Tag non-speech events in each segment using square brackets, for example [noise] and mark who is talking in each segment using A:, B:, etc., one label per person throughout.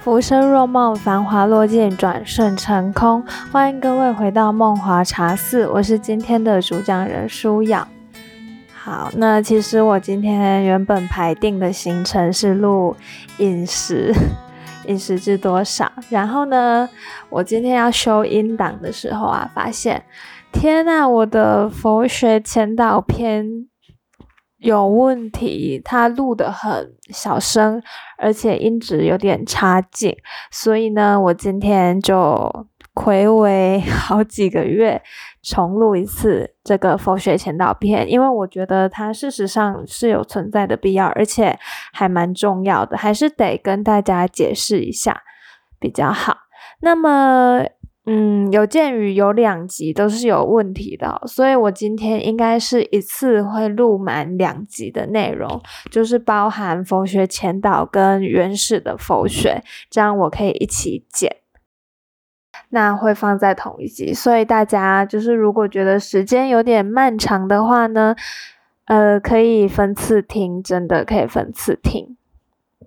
A: 浮生若梦，繁华落尽，转瞬成空。欢迎各位回到梦华茶室，我是今天的主讲人舒雅。好，那其实我今天原本排定的行程是录饮食，[laughs] 饮食知多少。然后呢，我今天要修音档的时候啊，发现，天呐，我的佛学前导篇。有问题，他录的很小声，而且音质有点差劲，所以呢，我今天就暌违 [laughs] 好几个月重录一次这个佛学前导片，因为我觉得它事实上是有存在的必要，而且还蛮重要的，还是得跟大家解释一下比较好。那么。嗯，有鉴于有两集都是有问题的，所以我今天应该是一次会录满两集的内容，就是包含佛学前导跟原始的佛学，这样我可以一起剪，那会放在同一集。所以大家就是如果觉得时间有点漫长的话呢，呃，可以分次听，真的可以分次听。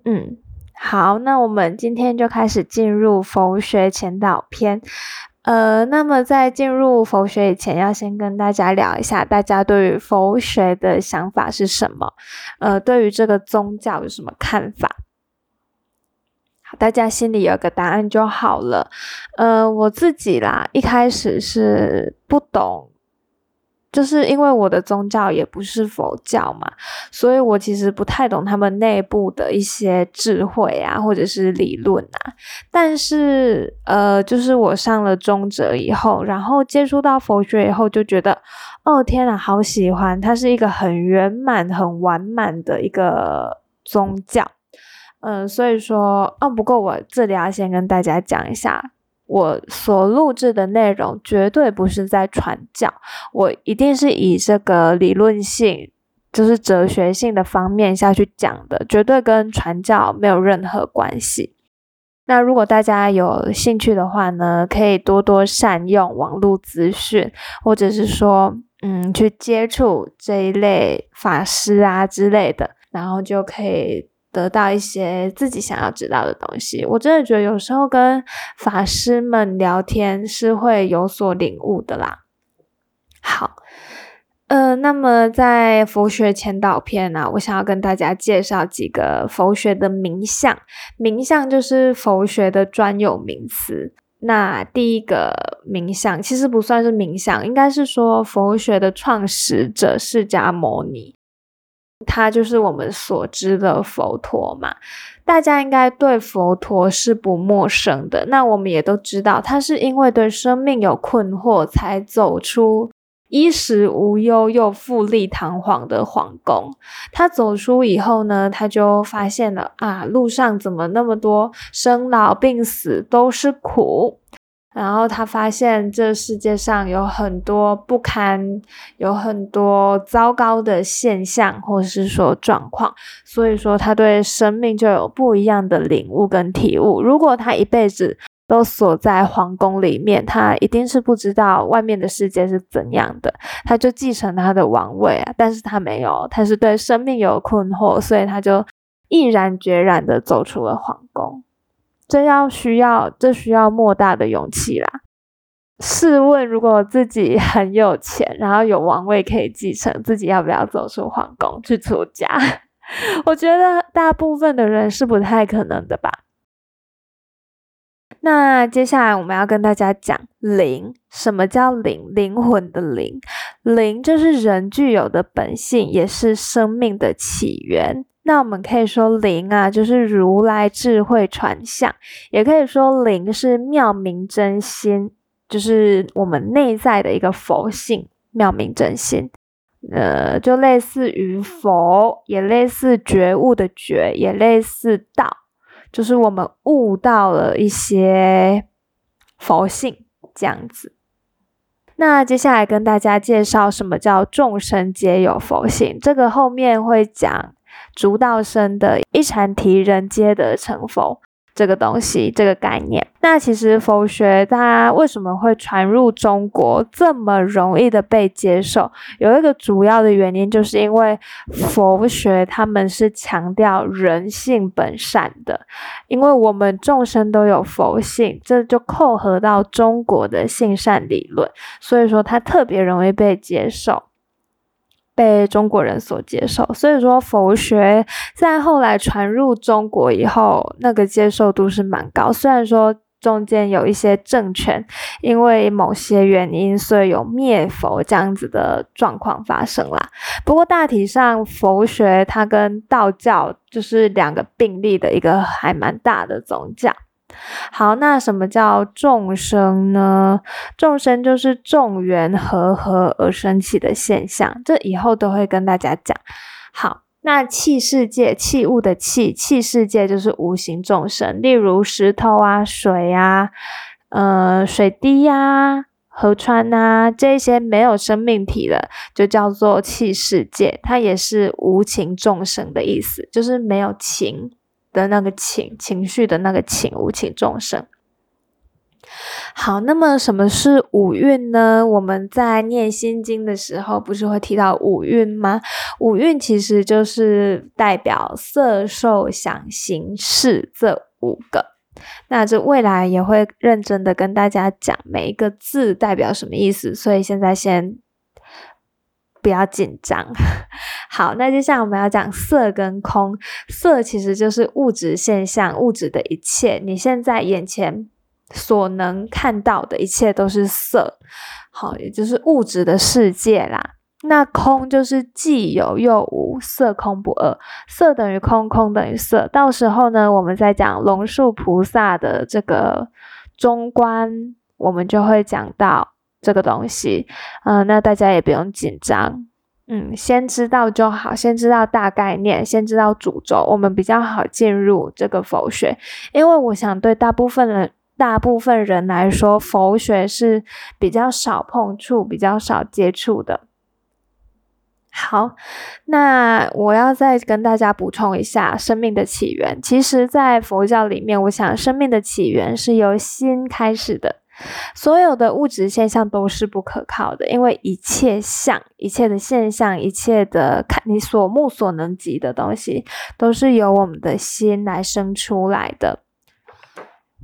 A: 嗯。好，那我们今天就开始进入佛学前导篇。呃，那么在进入佛学以前，要先跟大家聊一下，大家对于佛学的想法是什么？呃，对于这个宗教有什么看法？好，大家心里有个答案就好了。呃，我自己啦，一开始是不懂。就是因为我的宗教也不是佛教嘛，所以我其实不太懂他们内部的一些智慧啊，或者是理论啊。但是，呃，就是我上了中哲以后，然后接触到佛学以后，就觉得，哦天呐，好喜欢！它是一个很圆满、很完满的一个宗教。嗯，所以说，哦，不过我这里要先跟大家讲一下。我所录制的内容绝对不是在传教，我一定是以这个理论性，就是哲学性的方面下去讲的，绝对跟传教没有任何关系。那如果大家有兴趣的话呢，可以多多善用网络资讯，或者是说，嗯，去接触这一类法师啊之类的，然后就可以。得到一些自己想要知道的东西，我真的觉得有时候跟法师们聊天是会有所领悟的啦。好，呃，那么在佛学前导片呢，我想要跟大家介绍几个佛学的名相，名相就是佛学的专有名词。那第一个名相其实不算是名相，应该是说佛学的创始者释迦牟尼。他就是我们所知的佛陀嘛，大家应该对佛陀是不陌生的。那我们也都知道，他是因为对生命有困惑，才走出衣食无忧又富丽堂皇的皇宫。他走出以后呢，他就发现了啊，路上怎么那么多生老病死都是苦。然后他发现这世界上有很多不堪，有很多糟糕的现象，或者是说状况，所以说他对生命就有不一样的领悟跟体悟。如果他一辈子都锁在皇宫里面，他一定是不知道外面的世界是怎样的。他就继承他的王位啊，但是他没有，他是对生命有困惑，所以他就毅然决然的走出了皇宫。这要需要，这需要莫大的勇气啦。试问，如果自己很有钱，然后有王位可以继承，自己要不要走出皇宫去出家？[laughs] 我觉得大部分的人是不太可能的吧。那接下来我们要跟大家讲灵，什么叫灵？灵魂的灵，灵就是人具有的本性，也是生命的起源。那我们可以说灵啊，就是如来智慧传相，也可以说灵是妙明真心，就是我们内在的一个佛性，妙明真心。呃，就类似于佛，也类似觉悟的觉，也类似道，就是我们悟到了一些佛性这样子。那接下来跟大家介绍什么叫众生皆有佛性，这个后面会讲。竺道生的一禅提人皆得成佛，这个东西，这个概念。那其实佛学它为什么会传入中国这么容易的被接受？有一个主要的原因，就是因为佛学他们是强调人性本善的，因为我们众生都有佛性，这就扣合到中国的性善理论，所以说它特别容易被接受。被中国人所接受，所以说佛学在后来传入中国以后，那个接受度是蛮高。虽然说中间有一些政权因为某些原因，所以有灭佛这样子的状况发生啦。不过大体上，佛学它跟道教就是两个并立的一个还蛮大的宗教。好，那什么叫众生呢？众生就是众缘和合而生起的现象，这以后都会跟大家讲。好，那气世界，器物的气，气世界就是无形众生，例如石头啊、水啊、呃、水滴呀、河川啊，这些没有生命体的，就叫做气世界，它也是无情众生的意思，就是没有情。的那个情情绪的那个情无情众生。好，那么什么是五蕴呢？我们在念心经的时候，不是会提到五蕴吗？五蕴其实就是代表色、受、想、行、识这五个。那这未来也会认真的跟大家讲每一个字代表什么意思，所以现在先。不要紧张。[laughs] 好，那接下来我们要讲色跟空。色其实就是物质现象，物质的一切。你现在眼前所能看到的一切都是色，好，也就是物质的世界啦。那空就是既有又无，色空不二。色等于空，空等于色。到时候呢，我们再讲龙树菩萨的这个中观，我们就会讲到。这个东西，嗯，那大家也不用紧张，嗯，先知道就好，先知道大概念，先知道主轴，我们比较好进入这个佛学。因为我想对大部分人、大部分人来说，佛学是比较少碰触、比较少接触的。好，那我要再跟大家补充一下生命的起源。其实，在佛教里面，我想生命的起源是由心开始的。所有的物质现象都是不可靠的，因为一切相、一切的现象、一切的看你所目所能及的东西，都是由我们的心来生出来的。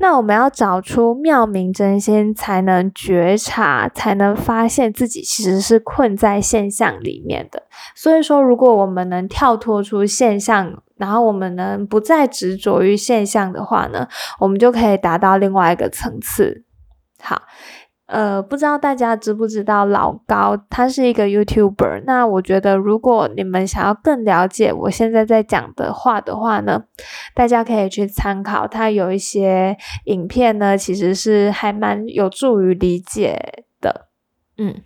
A: 那我们要找出妙明真心，才能觉察，才能发现自己其实是困在现象里面的。所以说，如果我们能跳脱出现象，然后我们能不再执着于现象的话呢，我们就可以达到另外一个层次。好，呃，不知道大家知不知道老高，他是一个 YouTuber。那我觉得，如果你们想要更了解我现在在讲的话的话呢，大家可以去参考他有一些影片呢，其实是还蛮有助于理解的。嗯，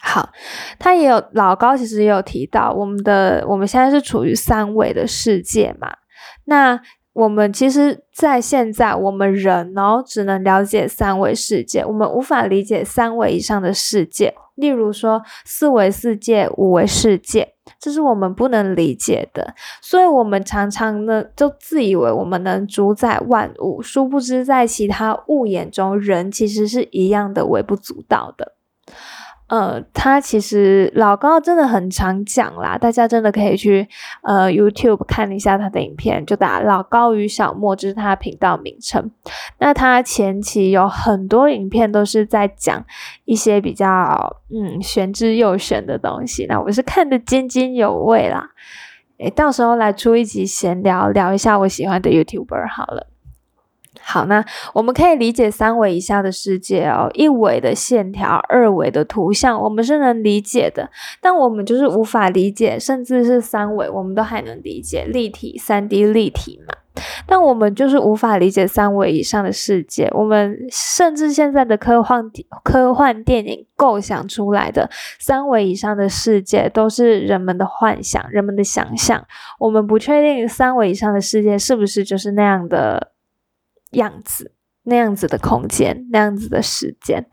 A: 好，他也有老高，其实也有提到我们的我们现在是处于三维的世界嘛，那。我们其实，在现在，我们人然后，只能了解三维世界，我们无法理解三维以上的世界。例如说，四维世界、五维世界，这是我们不能理解的。所以，我们常常呢，就自以为我们能主宰万物，殊不知在其他物眼中，人其实是一样的微不足道的。呃，他其实老高真的很常讲啦，大家真的可以去呃 YouTube 看一下他的影片，就打老高与小莫，这是他频道名称。那他前期有很多影片都是在讲一些比较嗯玄之又玄的东西，那我是看得津津有味啦。诶，到时候来出一集闲聊，聊一下我喜欢的 YouTuber 好了。好，那我们可以理解三维以下的世界哦，一维的线条，二维的图像，我们是能理解的。但我们就是无法理解，甚至是三维，我们都还能理解立体、三 D 立体嘛。但我们就是无法理解三维以上的世界。我们甚至现在的科幻科幻电影构想出来的三维以上的世界，都是人们的幻想、人们的想象。我们不确定三维以上的世界是不是就是那样的。样子那样子的空间，那样子的时间，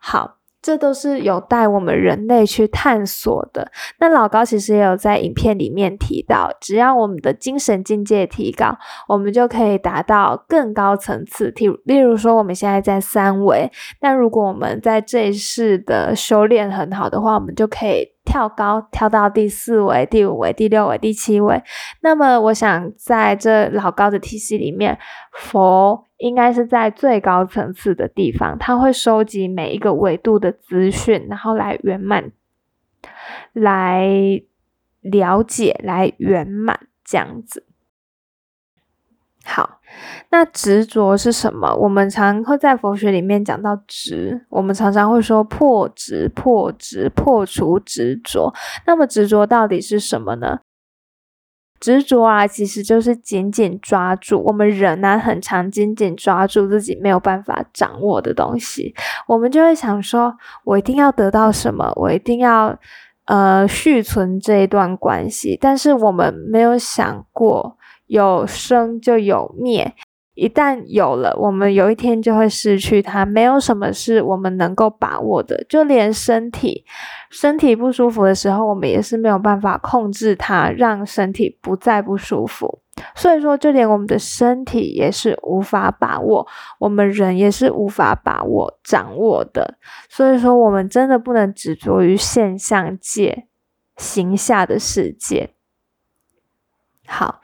A: 好，这都是有待我们人类去探索的。那老高其实也有在影片里面提到，只要我们的精神境界提高，我们就可以达到更高层次。例例如说，我们现在在三维，那如果我们在这一世的修炼很好的话，我们就可以跳高，跳到第四位、第五位、第六位、第七位。那么，我想在这老高的体系里面，佛。应该是在最高层次的地方，他会收集每一个维度的资讯，然后来圆满，来了解，来圆满这样子。好，那执着是什么？我们常会在佛学里面讲到执，我们常常会说破执、破执、破除执着。那么执着到底是什么呢？执着啊，其实就是紧紧抓住我们人呢，很常紧紧抓住自己没有办法掌握的东西，我们就会想说，我一定要得到什么，我一定要呃续存这一段关系，但是我们没有想过，有生就有灭。一旦有了，我们有一天就会失去它。没有什么是我们能够把握的，就连身体，身体不舒服的时候，我们也是没有办法控制它，让身体不再不舒服。所以说，就连我们的身体也是无法把握，我们人也是无法把握、掌握的。所以说，我们真的不能执着于现象界、形下的世界。好。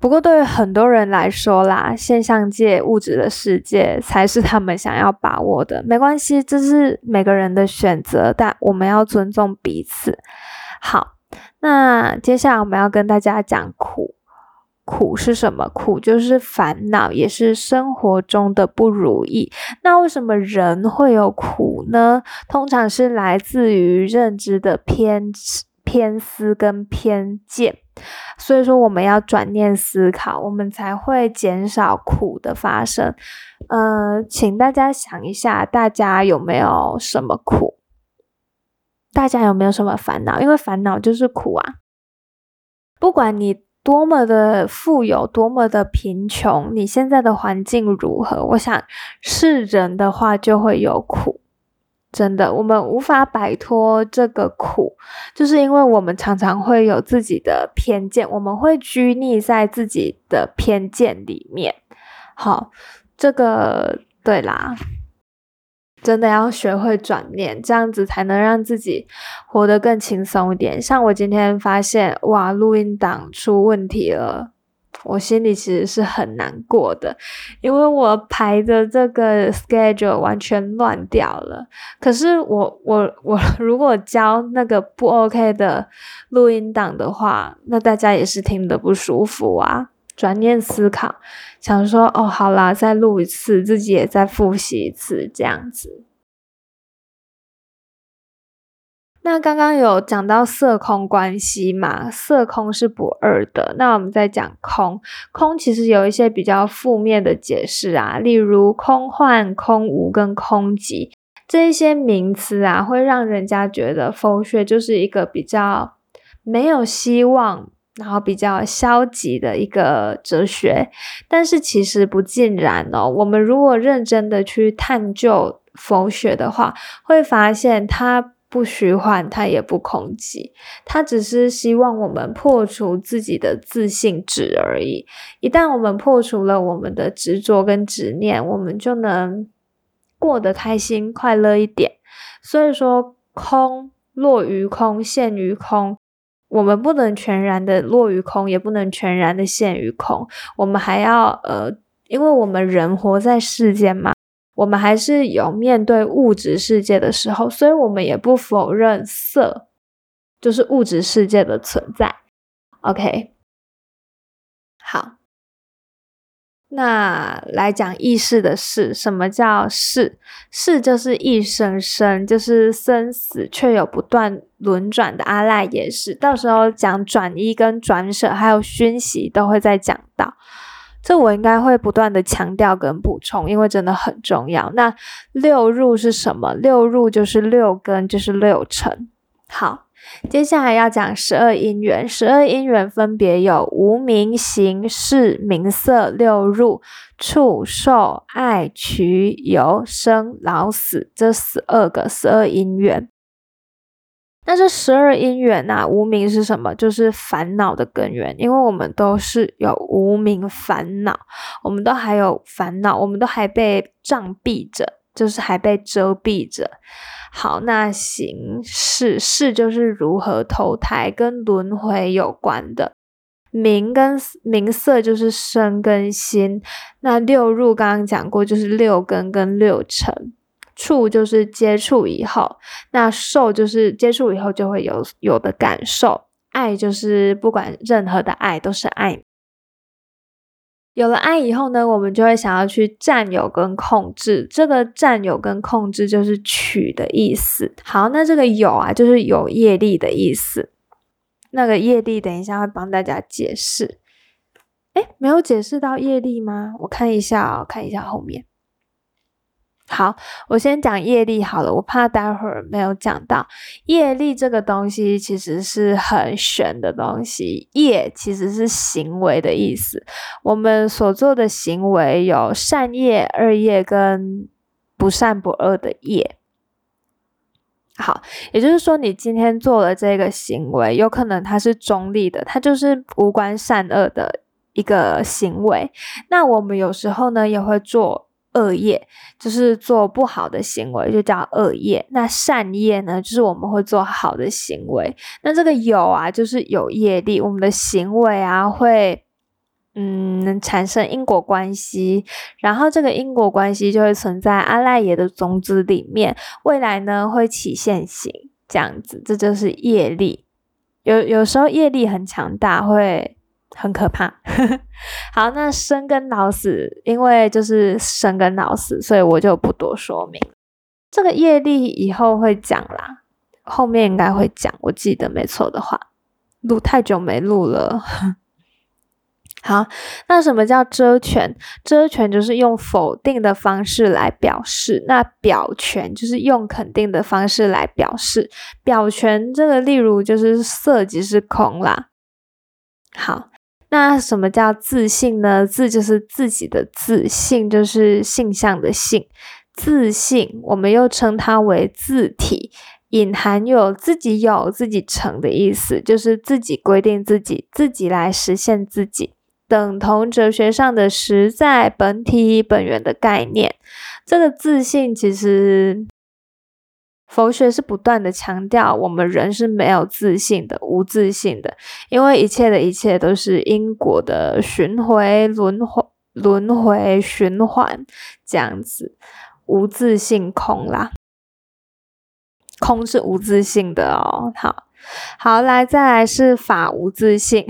A: 不过，对于很多人来说啦，现象界物质的世界才是他们想要把握的。没关系，这是每个人的选择，但我们要尊重彼此。好，那接下来我们要跟大家讲苦。苦是什么？苦就是烦恼，也是生活中的不如意。那为什么人会有苦呢？通常是来自于认知的偏偏私跟偏见。所以说，我们要转念思考，我们才会减少苦的发生。呃，请大家想一下，大家有没有什么苦？大家有没有什么烦恼？因为烦恼就是苦啊。不管你多么的富有，多么的贫穷，你现在的环境如何，我想是人的话，就会有苦。真的，我们无法摆脱这个苦，就是因为我们常常会有自己的偏见，我们会拘泥在自己的偏见里面。好，这个对啦，真的要学会转念，这样子才能让自己活得更轻松一点。像我今天发现，哇，录音档出问题了。我心里其实是很难过的，因为我排的这个 schedule 完全乱掉了。可是我我我如果交那个不 OK 的录音档的话，那大家也是听得不舒服啊。转念思考，想说哦，好啦，再录一次，自己也再复习一次，这样子。那刚刚有讲到色空关系嘛？色空是不二的。那我们再讲空，空其实有一些比较负面的解释啊，例如空幻、空无跟空寂这一些名词啊，会让人家觉得佛学就是一个比较没有希望，然后比较消极的一个哲学。但是其实不尽然哦。我们如果认真的去探究佛学的话，会发现它。不虚幻，它也不空寂，它只是希望我们破除自己的自信值而已。一旦我们破除了我们的执着跟执念，我们就能过得开心快乐一点。所以说，空落于空，陷于空，我们不能全然的落于空，也不能全然的陷于空，我们还要呃，因为我们人活在世间嘛。我们还是有面对物质世界的时候，所以我们也不否认色就是物质世界的存在。OK，好，那来讲意识的事，什么叫事？事就是一生生，就是生死却有不断轮转的阿赖耶识。到时候讲转一跟转舍，还有熏习，都会再讲到。这我应该会不断的强调跟补充，因为真的很重要。那六入是什么？六入就是六根，就是六尘。好，接下来要讲十二因缘，十二因缘分别有无名、行、识、名色、六入、触、受、爱、取、有、生、老、死这十二个十二因缘。那这十二因缘呐，无名是什么？就是烦恼的根源，因为我们都是有无名烦恼，我们都还有烦恼，我们都还被障蔽着，就是还被遮蔽着。好，那形式是就是如何投胎跟轮回有关的，名跟名色就是身跟心，那六入刚刚讲过就是六根跟六尘，触就是接触以后，那受就是接触以后就会有有的感受，爱就是不管任何的爱都是爱。有了爱以后呢，我们就会想要去占有跟控制。这个占有跟控制就是取的意思。好，那这个有啊，就是有业力的意思。那个业力，等一下会帮大家解释。哎，没有解释到业力吗？我看一下哦，看一下后面。好，我先讲业力好了，我怕待会儿没有讲到业力这个东西，其实是很玄的东西。业其实是行为的意思，我们所做的行为有善业、恶业跟不善不恶的业。好，也就是说，你今天做了这个行为，有可能它是中立的，它就是无关善恶的一个行为。那我们有时候呢，也会做。恶业就是做不好的行为，就叫恶业。那善业呢，就是我们会做好的行为。那这个有啊，就是有业力，我们的行为啊会嗯产生因果关系，然后这个因果关系就会存在阿赖耶的种子里面，未来呢会起现行，这样子，这就是业力。有有时候业力很强大，会。很可怕。[laughs] 好，那生跟老死，因为就是生跟老死，所以我就不多说明。这个业力以后会讲啦，后面应该会讲。我记得没错的话，录太久没录了。[laughs] 好，那什么叫遮权？遮权就是用否定的方式来表示，那表权就是用肯定的方式来表示。表权这个例如就是色即是空啦。好。那什么叫自信呢？自就是自己的自信，就是性向的性。自信，我们又称它为自体，隐含有自己有自己成的意思，就是自己规定自己，自己来实现自己，等同哲学上的实在、本体、本源的概念。这个自信其实。佛学是不断的强调，我们人是没有自信的，无自信的，因为一切的一切都是因果的循回、轮回、轮回循环这样子，无自信空啦，空是无自信的哦，好。好，来再来是法无自信，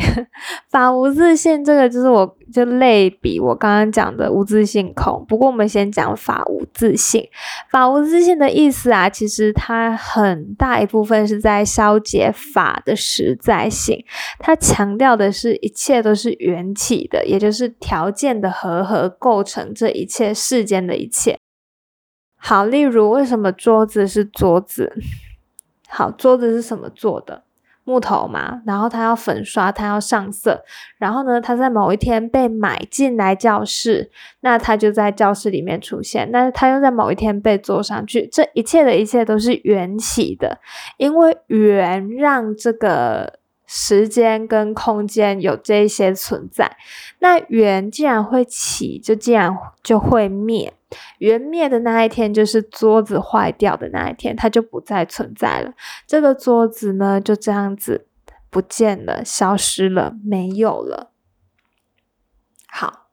A: 法无自信，这个就是我就类比我刚刚讲的无自信空。不过我们先讲法无自信，法无自信的意思啊，其实它很大一部分是在消解法的实在性，它强调的是一切都是缘起的，也就是条件的和合构成这一切世间的一切。好，例如为什么桌子是桌子？好，桌子是什么做的？木头嘛。然后它要粉刷，它要上色。然后呢，它在某一天被买进来教室，那它就在教室里面出现。但是它又在某一天被做上去。这一切的一切都是缘起的，因为缘让这个。时间跟空间有这些存在，那缘既然会起，就既然就会灭。缘灭的那一天，就是桌子坏掉的那一天，它就不再存在了。这个桌子呢，就这样子不见了，消失了，没有了。好，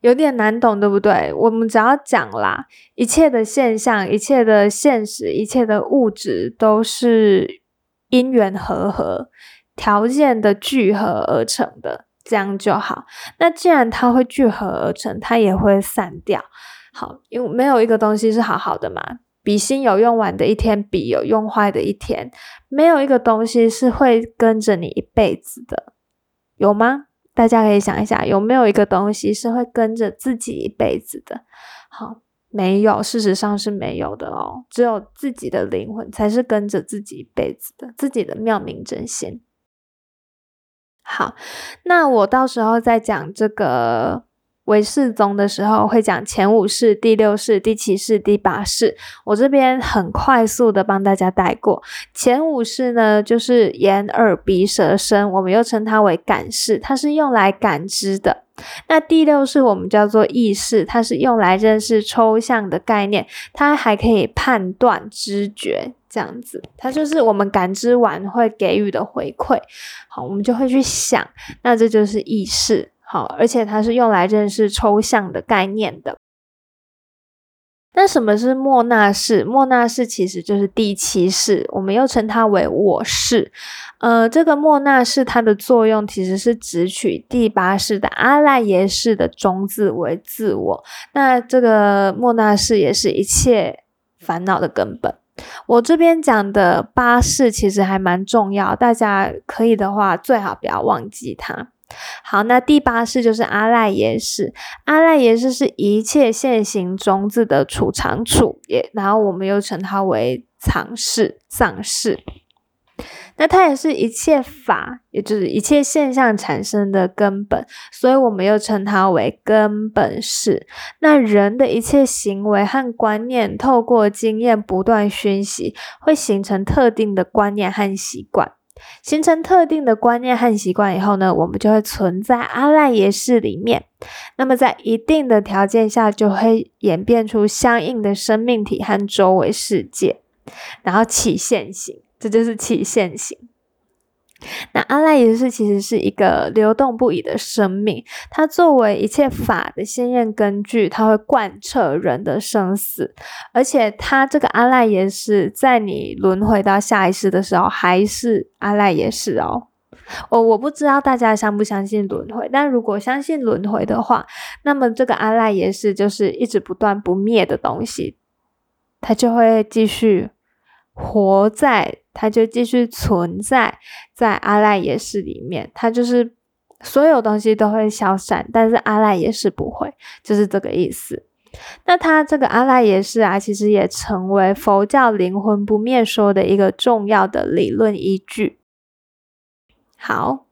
A: 有点难懂，对不对？我们只要讲啦，一切的现象，一切的现实，一切的物质，都是因缘和合。条件的聚合而成的，这样就好。那既然它会聚合而成，它也会散掉。好，因为没有一个东西是好好的嘛。笔芯有用完的一天，笔有用坏的一天，没有一个东西是会跟着你一辈子的，有吗？大家可以想一下，有没有一个东西是会跟着自己一辈子的？好，没有，事实上是没有的哦。只有自己的灵魂才是跟着自己一辈子的，自己的妙明真仙。好，那我到时候再讲这个。为世宗的时候会讲前五世、第六世、第七世、第八世，我这边很快速的帮大家带过。前五世呢，就是眼、耳、鼻、舌、身，我们又称它为感世，它是用来感知的。那第六世我们叫做意识，它是用来认识抽象的概念，它还可以判断、知觉这样子，它就是我们感知完会给予的回馈。好，我们就会去想，那这就是意识。好，而且它是用来认识抽象的概念的。那什么是莫那式？莫那式其实就是第七式，我们又称它为我式。呃，这个莫那式它的作用其实是只取第八式的阿赖耶式的中字为自我。那这个莫那式也是一切烦恼的根本。我这边讲的八式其实还蛮重要，大家可以的话最好不要忘记它。好，那第八式就是阿赖耶识。阿赖耶识是一切现行种子的储藏处，也然后我们又称它为藏室、藏室。那它也是一切法，也就是一切现象产生的根本，所以我们又称它为根本式。那人的一切行为和观念，透过经验不断熏习，会形成特定的观念和习惯。形成特定的观念和习惯以后呢，我们就会存在阿赖耶识里面。那么在一定的条件下，就会演变出相应的生命体和周围世界，然后起现行，这就是起现行。那阿赖耶识其实是一个流动不已的生命，它作为一切法的先验根据，它会贯彻人的生死，而且它这个阿赖耶识在你轮回到下一世的时候还是阿赖耶识哦。我我不知道大家相不相信轮回，但如果相信轮回的话，那么这个阿赖耶识就是一直不断不灭的东西，它就会继续。活在，它就继续存在在阿赖耶识里面，它就是所有东西都会消散，但是阿赖耶识不会，就是这个意思。那它这个阿赖耶识啊，其实也成为佛教灵魂不灭说的一个重要的理论依据。好，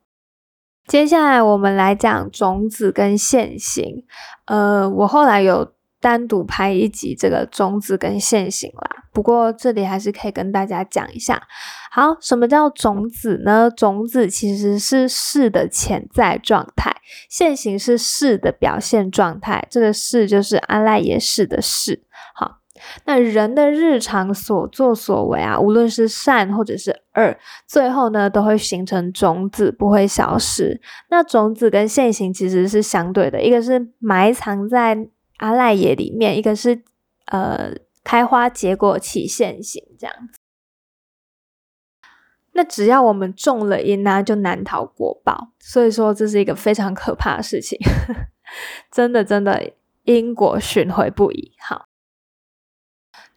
A: 接下来我们来讲种子跟现行。呃，我后来有。单独拍一集这个种子跟现行啦，不过这里还是可以跟大家讲一下。好，什么叫种子呢？种子其实是事的潜在状态，现行是事的表现状态。这个事就是阿赖耶识的事。好，那人的日常所作所为啊，无论是善或者是恶，最后呢都会形成种子，不会消失。那种子跟现行其实是相对的，一个是埋藏在。阿赖耶里面，一个是呃开花结果起现行这样子。那只要我们中了因呢，就难逃果报。所以说这是一个非常可怕的事情，[laughs] 真的真的因果循回不已。好，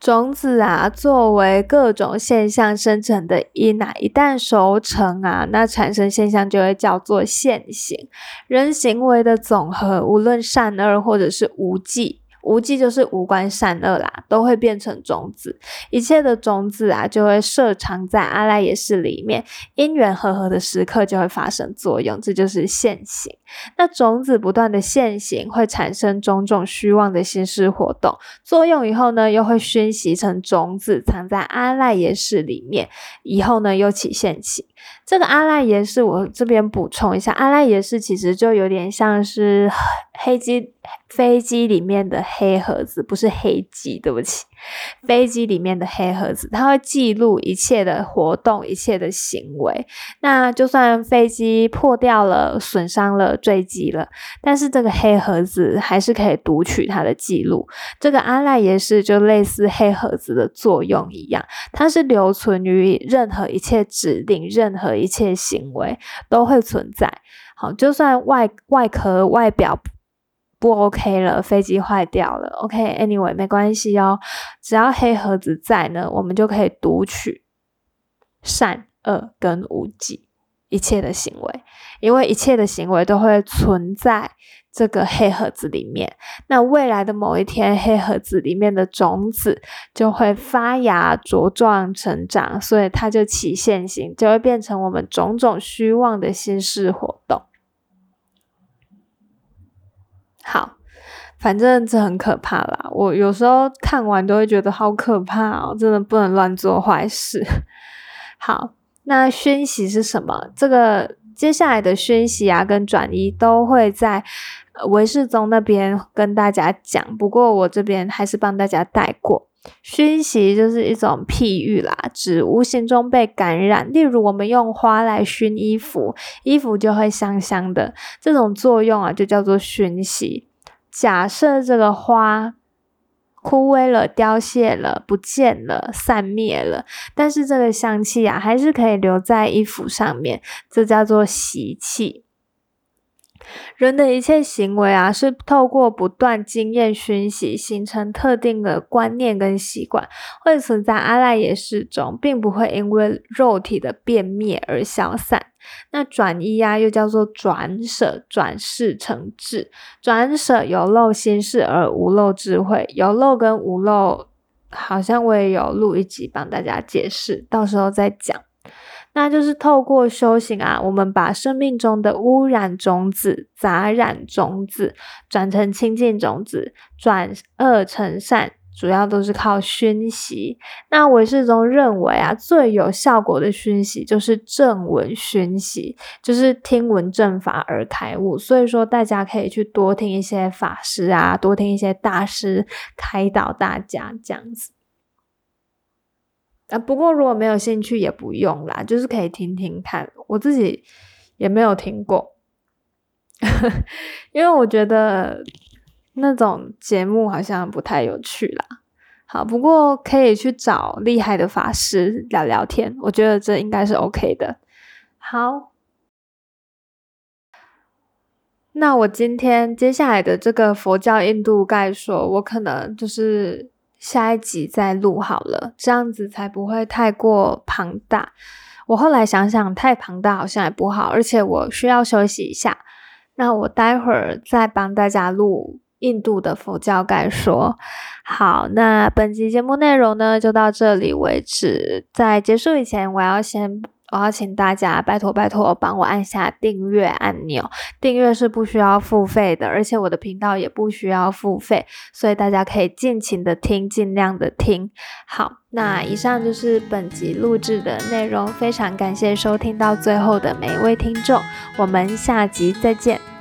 A: 种子啊，作为各种现象生成的因啊，一旦熟成啊，那产生现象就会叫做现行。人行为的总和，无论善恶或者是无记。无记就是无关善恶啦，都会变成种子，一切的种子啊，就会设藏在阿赖耶识里面，因缘和合的时刻就会发生作用，这就是现行。那种子不断的现行，会产生种种虚妄的心事活动，作用以后呢，又会熏习成种子，藏在阿赖耶识里面，以后呢，又起现行。这个阿赖耶识，我这边补充一下，阿赖耶识其实就有点像是黑机飞机里面的黑盒子，不是黑机，对不起。飞机里面的黑盒子，它会记录一切的活动、一切的行为。那就算飞机破掉了、损伤了、坠机了，但是这个黑盒子还是可以读取它的记录。这个阿赖耶识就类似黑盒子的作用一样，它是留存于任何一切指令、任何一切行为都会存在。好，就算外外壳外表。不 OK 了，飞机坏掉了。OK，Anyway，没关系哦，只要黑盒子在呢，我们就可以读取善恶跟无忌。一切的行为，因为一切的行为都会存在这个黑盒子里面。那未来的某一天，黑盒子里面的种子就会发芽、茁壮、成长，所以它就起现行，就会变成我们种种虚妄的心事活动。好，反正这很可怕啦。我有时候看完都会觉得好可怕哦，真的不能乱做坏事。[laughs] 好。那讯息是什么？这个接下来的讯息啊，跟转移都会在唯世宗那边跟大家讲。不过我这边还是帮大家带过。熏习就是一种譬喻啦，指无形中被感染。例如，我们用花来熏衣服，衣服就会香香的。这种作用啊，就叫做熏习。假设这个花。枯萎了，凋谢了，不见了，散灭了。但是这个香气啊，还是可以留在衣服上面，这叫做习气。人的一切行为啊，是透过不断经验熏习，形成特定的观念跟习惯，会存在阿赖耶识中，并不会因为肉体的变灭而消散。那转移呀，又叫做转舍，转世成智。转舍有漏心事而无漏智慧，有漏跟无漏，好像我也有录一集帮大家解释，到时候再讲。那就是透过修行啊，我们把生命中的污染种子、杂染种子转成清净种子，转恶成善。主要都是靠熏习。那韦世宗认为啊，最有效果的熏习就是正闻熏习，就是听闻正法而开悟。所以说，大家可以去多听一些法师啊，多听一些大师开导大家这样子。啊，不过如果没有兴趣也不用啦，就是可以听听看。我自己也没有听过，[laughs] 因为我觉得。那种节目好像不太有趣啦。好，不过可以去找厉害的法师聊聊天，我觉得这应该是 OK 的。好，那我今天接下来的这个佛教印度概说，我可能就是下一集再录好了，这样子才不会太过庞大。我后来想想，太庞大好像也不好，而且我需要休息一下。那我待会儿再帮大家录。印度的佛教概说，好，那本集节目内容呢就到这里为止。在结束以前，我要先，我要请大家拜托拜托帮我按下订阅按钮。订阅是不需要付费的，而且我的频道也不需要付费，所以大家可以尽情的听，尽量的听。好，那以上就是本集录制的内容，非常感谢收听到最后的每一位听众，我们下集再见。